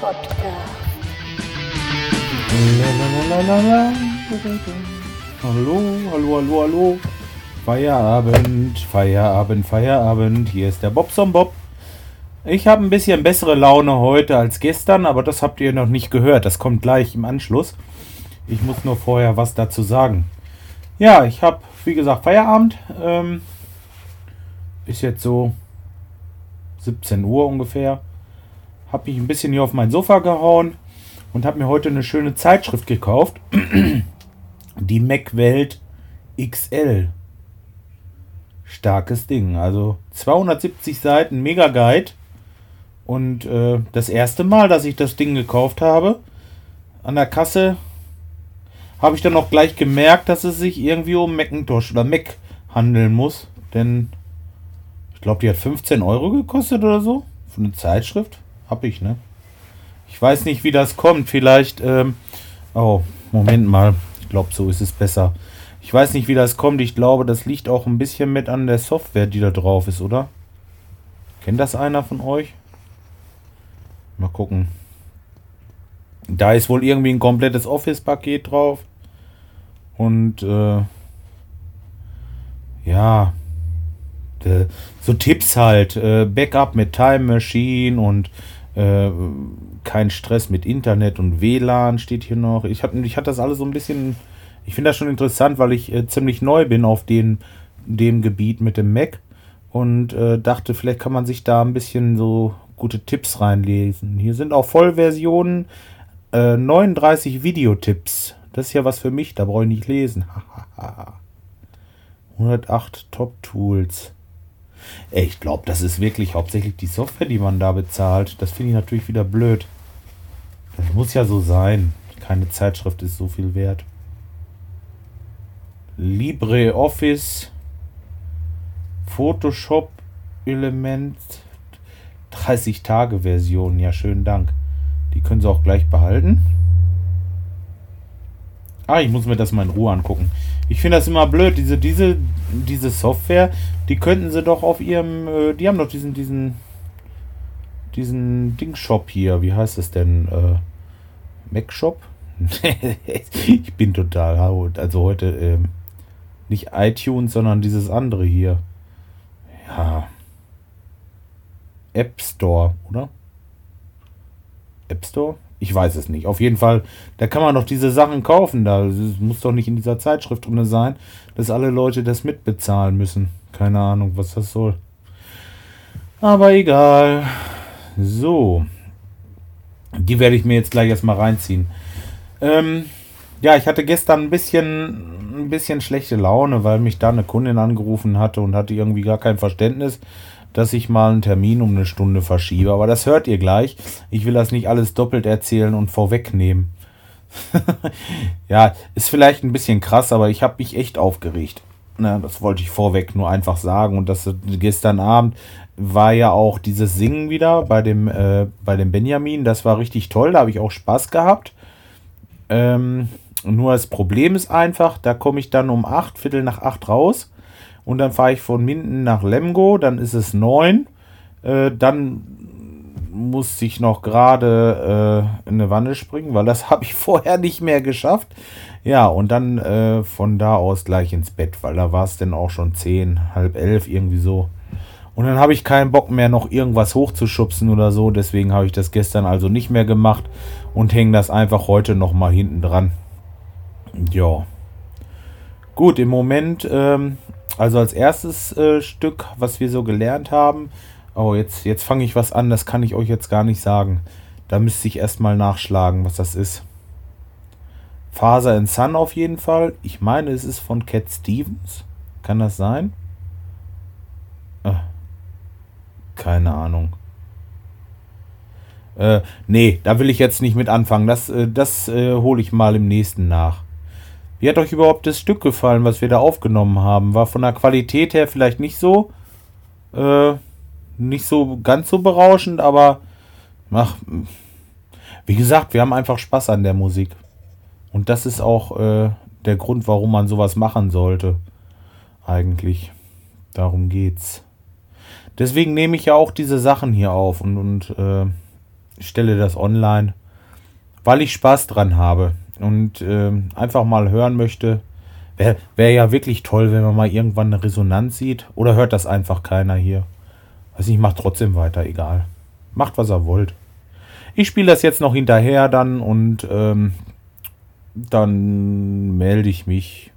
Podcast. Hallo, hallo, hallo, hallo. Feierabend, Feierabend, Feierabend. Hier ist der Bobson Bob. Ich habe ein bisschen bessere Laune heute als gestern, aber das habt ihr noch nicht gehört. Das kommt gleich im Anschluss. Ich muss nur vorher was dazu sagen. Ja, ich habe, wie gesagt, Feierabend. Ähm, ist jetzt so 17 Uhr ungefähr. Habe mich ein bisschen hier auf mein Sofa gehauen und habe mir heute eine schöne Zeitschrift gekauft. Die Mac-Welt XL. Starkes Ding. Also 270 Seiten, Mega Guide. Und äh, das erste Mal, dass ich das Ding gekauft habe, an der Kasse, habe ich dann auch gleich gemerkt, dass es sich irgendwie um Macintosh oder Mac handeln muss. Denn ich glaube, die hat 15 Euro gekostet oder so. Für eine Zeitschrift. Hab ich, ne? Ich weiß nicht, wie das kommt. Vielleicht, ähm, oh, Moment mal. Ich glaube, so ist es besser. Ich weiß nicht, wie das kommt. Ich glaube, das liegt auch ein bisschen mit an der Software, die da drauf ist, oder? Kennt das einer von euch? Mal gucken. Da ist wohl irgendwie ein komplettes Office-Paket drauf. Und äh, ja, äh, so Tipps halt. Äh, Backup mit Time Machine und äh, kein Stress mit Internet und WLAN steht hier noch. Ich habe ich hab das alles so ein bisschen. Ich finde das schon interessant, weil ich äh, ziemlich neu bin auf den, dem Gebiet mit dem Mac und äh, dachte, vielleicht kann man sich da ein bisschen so gute Tipps reinlesen. Hier sind auch Vollversionen, äh, 39 Videotipps. Das ist ja was für mich, da brauche ich nicht lesen. 108 Top-Tools. Ich glaube, das ist wirklich hauptsächlich die Software, die man da bezahlt. Das finde ich natürlich wieder blöd. Das muss ja so sein. Keine Zeitschrift ist so viel wert. LibreOffice, Photoshop Element, 30 Tage Version. Ja, schönen Dank. Die können Sie auch gleich behalten. Ah, ich muss mir das mal in Ruhe angucken. Ich finde das immer blöd. Diese, diese, diese Software, die könnten sie doch auf ihrem. Äh, die haben doch diesen, diesen. Diesen Ding-Shop hier. Wie heißt es denn? Äh, Mac-Shop? ich bin total. Also heute äh, nicht iTunes, sondern dieses andere hier. Ja. App Store, oder? App Store? Ich weiß es nicht. Auf jeden Fall, da kann man doch diese Sachen kaufen. Da muss doch nicht in dieser Zeitschrift drin sein, dass alle Leute das mitbezahlen müssen. Keine Ahnung, was das soll. Aber egal. So. Die werde ich mir jetzt gleich erstmal reinziehen. Ähm, ja, ich hatte gestern ein bisschen, ein bisschen schlechte Laune, weil mich da eine Kundin angerufen hatte und hatte irgendwie gar kein Verständnis dass ich mal einen Termin um eine Stunde verschiebe. Aber das hört ihr gleich. Ich will das nicht alles doppelt erzählen und vorwegnehmen. ja, ist vielleicht ein bisschen krass, aber ich habe mich echt aufgeregt. Na, das wollte ich vorweg nur einfach sagen. Und das gestern Abend war ja auch dieses Singen wieder bei dem, äh, bei dem Benjamin. Das war richtig toll. Da habe ich auch Spaß gehabt. Ähm, nur das Problem ist einfach, da komme ich dann um acht, Viertel nach acht raus und dann fahre ich von Minden nach Lemgo, dann ist es 9. Äh, dann muss ich noch gerade äh, in eine Wanne springen, weil das habe ich vorher nicht mehr geschafft. Ja, und dann äh, von da aus gleich ins Bett, weil da war es dann auch schon 10, halb elf, irgendwie so. Und dann habe ich keinen Bock mehr, noch irgendwas hochzuschubsen oder so. Deswegen habe ich das gestern also nicht mehr gemacht und hänge das einfach heute nochmal hinten dran. Ja. Gut, im Moment ähm, also als erstes äh, Stück, was wir so gelernt haben, oh, jetzt, jetzt fange ich was an, das kann ich euch jetzt gar nicht sagen. Da müsste ich erstmal nachschlagen, was das ist. Faser in Sun auf jeden Fall. Ich meine, es ist von Cat Stevens. Kann das sein? Äh, keine Ahnung. Äh, nee, da will ich jetzt nicht mit anfangen. Das, äh, das äh, hole ich mal im nächsten nach. Wie hat euch überhaupt das Stück gefallen, was wir da aufgenommen haben? War von der Qualität her vielleicht nicht so, äh, nicht so ganz so berauschend, aber ach, wie gesagt, wir haben einfach Spaß an der Musik. Und das ist auch äh, der Grund, warum man sowas machen sollte. Eigentlich. Darum geht's. Deswegen nehme ich ja auch diese Sachen hier auf und, und äh, stelle das online, weil ich Spaß dran habe und äh, einfach mal hören möchte. Wäre wär ja wirklich toll, wenn man mal irgendwann eine Resonanz sieht. Oder hört das einfach keiner hier? Weiß nicht, macht trotzdem weiter, egal. Macht, was ihr wollt. Ich spiele das jetzt noch hinterher dann und ähm, dann melde ich mich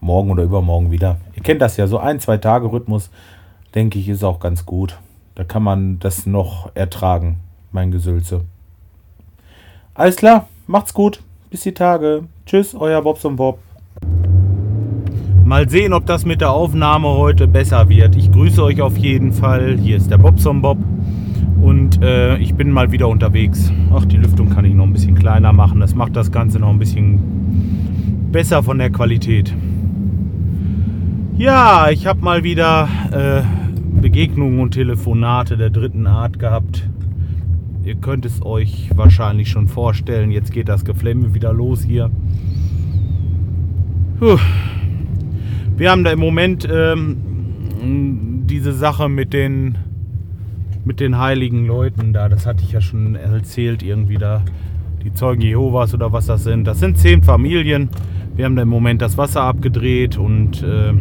morgen oder übermorgen wieder. Ihr kennt das ja, so ein, zwei Tage Rhythmus, denke ich, ist auch ganz gut. Da kann man das noch ertragen, mein Gesülze. Alles klar, macht's gut. Bis die Tage. Tschüss, euer Bobs und Bob. Mal sehen, ob das mit der Aufnahme heute besser wird. Ich grüße euch auf jeden Fall. Hier ist der Bobson Bob. Und äh, ich bin mal wieder unterwegs. Ach, die Lüftung kann ich noch ein bisschen kleiner machen. Das macht das Ganze noch ein bisschen besser von der Qualität. Ja, ich habe mal wieder äh, Begegnungen und Telefonate der dritten Art gehabt. Ihr könnt es euch wahrscheinlich schon vorstellen. Jetzt geht das Geflemme wieder los hier. Wir haben da im Moment ähm, diese Sache mit den mit den heiligen Leuten da. Das hatte ich ja schon erzählt irgendwie da. Die Zeugen Jehovas oder was das sind. Das sind zehn Familien. Wir haben da im Moment das Wasser abgedreht und äh,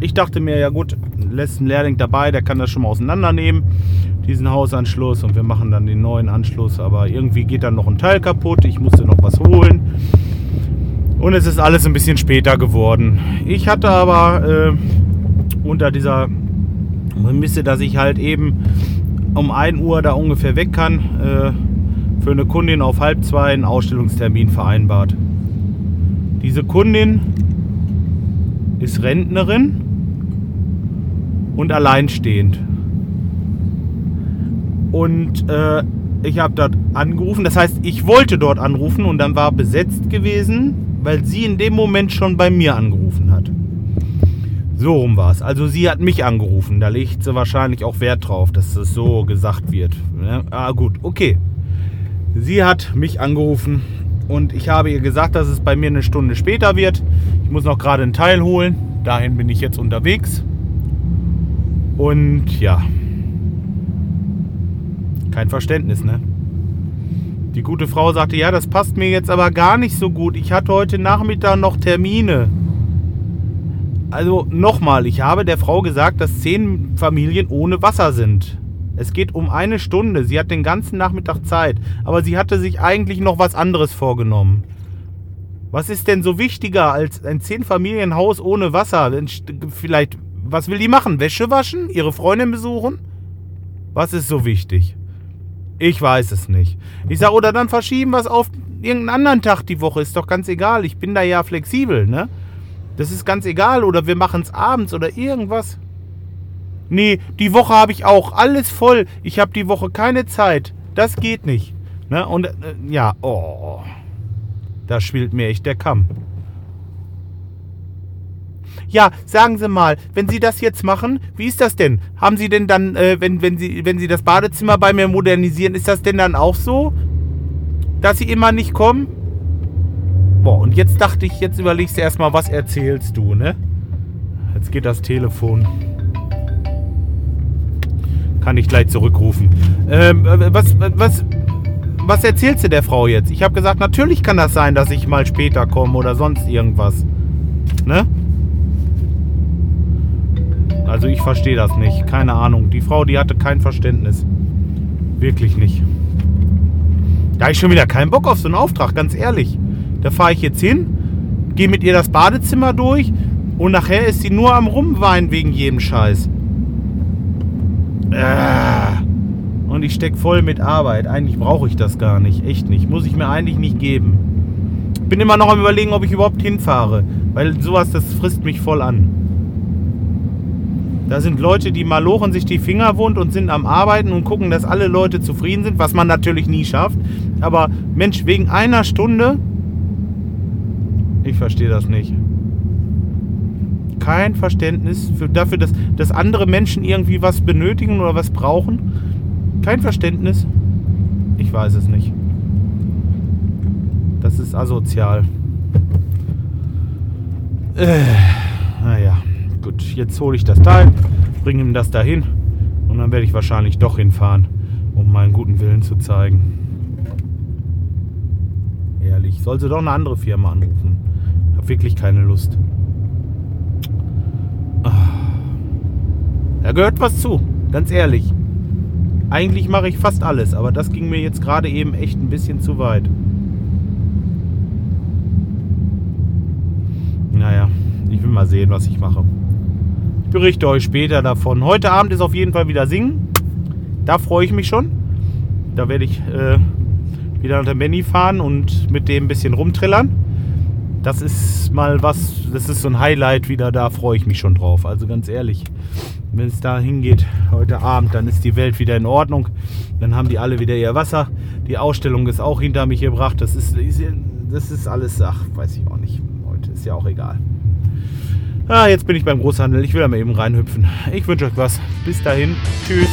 ich dachte mir, ja gut, lässt einen Lehrling dabei, der kann das schon mal auseinandernehmen, diesen Hausanschluss und wir machen dann den neuen Anschluss. Aber irgendwie geht dann noch ein Teil kaputt. Ich musste noch was holen. Und es ist alles ein bisschen später geworden. Ich hatte aber äh, unter dieser Prämisse, dass ich halt eben um 1 Uhr da ungefähr weg kann, äh, für eine Kundin auf halb zwei einen Ausstellungstermin vereinbart. Diese Kundin ist Rentnerin und alleinstehend. Und äh, ich habe dort angerufen, das heißt, ich wollte dort anrufen und dann war besetzt gewesen, weil sie in dem Moment schon bei mir angerufen hat. So rum war es. Also sie hat mich angerufen. Da legt sie wahrscheinlich auch Wert drauf, dass es so gesagt wird. Ja, ah gut, okay. Sie hat mich angerufen und ich habe ihr gesagt, dass es bei mir eine Stunde später wird. Ich muss noch gerade einen Teil holen. Dahin bin ich jetzt unterwegs. Und ja. Kein Verständnis, ne? Die gute Frau sagte, ja, das passt mir jetzt aber gar nicht so gut. Ich hatte heute Nachmittag noch Termine. Also nochmal, ich habe der Frau gesagt, dass zehn Familien ohne Wasser sind. Es geht um eine Stunde. Sie hat den ganzen Nachmittag Zeit. Aber sie hatte sich eigentlich noch was anderes vorgenommen. Was ist denn so wichtiger als ein Zehn-Familien-Haus ohne Wasser? Vielleicht, was will die machen? Wäsche waschen? Ihre Freundin besuchen? Was ist so wichtig? Ich weiß es nicht. Ich sage, oder dann verschieben wir es auf irgendeinen anderen Tag die Woche. Ist doch ganz egal. Ich bin da ja flexibel, ne? Das ist ganz egal. Oder wir machen es abends oder irgendwas. Nee, die Woche habe ich auch. Alles voll. Ich habe die Woche keine Zeit. Das geht nicht. Ne? Und äh, ja, oh. Da schwillt mir echt der Kamm. Ja, sagen Sie mal, wenn Sie das jetzt machen, wie ist das denn? Haben Sie denn dann, äh, wenn, wenn, Sie, wenn Sie das Badezimmer bei mir modernisieren, ist das denn dann auch so, dass Sie immer nicht kommen? Boah, und jetzt dachte ich, jetzt überlegst du erstmal, was erzählst du, ne? Jetzt geht das Telefon. Kann ich gleich zurückrufen. Ähm, was, was, was erzählst du der Frau jetzt? Ich habe gesagt, natürlich kann das sein, dass ich mal später komme oder sonst irgendwas. Ne? Also ich verstehe das nicht. Keine Ahnung. Die Frau, die hatte kein Verständnis. Wirklich nicht. Da habe ich schon wieder keinen Bock auf so einen Auftrag, ganz ehrlich. Da fahre ich jetzt hin, gehe mit ihr das Badezimmer durch und nachher ist sie nur am Rumweinen wegen jedem Scheiß. Äh. Und ich stecke voll mit Arbeit. Eigentlich brauche ich das gar nicht. Echt nicht. Muss ich mir eigentlich nicht geben. Bin immer noch am überlegen, ob ich überhaupt hinfahre. Weil sowas, das frisst mich voll an. Da sind Leute, die malochen sich die Finger wund und sind am Arbeiten und gucken, dass alle Leute zufrieden sind, was man natürlich nie schafft. Aber Mensch, wegen einer Stunde ich verstehe das nicht. Kein Verständnis für, dafür, dass, dass andere Menschen irgendwie was benötigen oder was brauchen. Kein Verständnis. Ich weiß es nicht. Das ist asozial. Äh, naja, gut. Jetzt hole ich das Teil, bringe ihm das dahin und dann werde ich wahrscheinlich doch hinfahren. um meinen guten Willen zu zeigen. Ehrlich, soll sie doch eine andere Firma anrufen. Hab wirklich keine Lust. Ah. Da gehört was zu, ganz ehrlich. Eigentlich mache ich fast alles, aber das ging mir jetzt gerade eben echt ein bisschen zu weit. Naja, ich will mal sehen, was ich mache. Ich berichte euch später davon. Heute Abend ist auf jeden Fall wieder Singen. Da freue ich mich schon. Da werde ich äh, wieder unter Benny fahren und mit dem ein bisschen rumtrillern. Das ist mal was, das ist so ein Highlight wieder, da freue ich mich schon drauf. Also ganz ehrlich, wenn es da hingeht heute Abend, dann ist die Welt wieder in Ordnung. Dann haben die alle wieder ihr Wasser. Die Ausstellung ist auch hinter mich gebracht. Das ist, das ist alles, ach, weiß ich auch nicht. Heute ist ja auch egal. Ah, jetzt bin ich beim Großhandel. Ich will da mal eben reinhüpfen. Ich wünsche euch was. Bis dahin. Tschüss.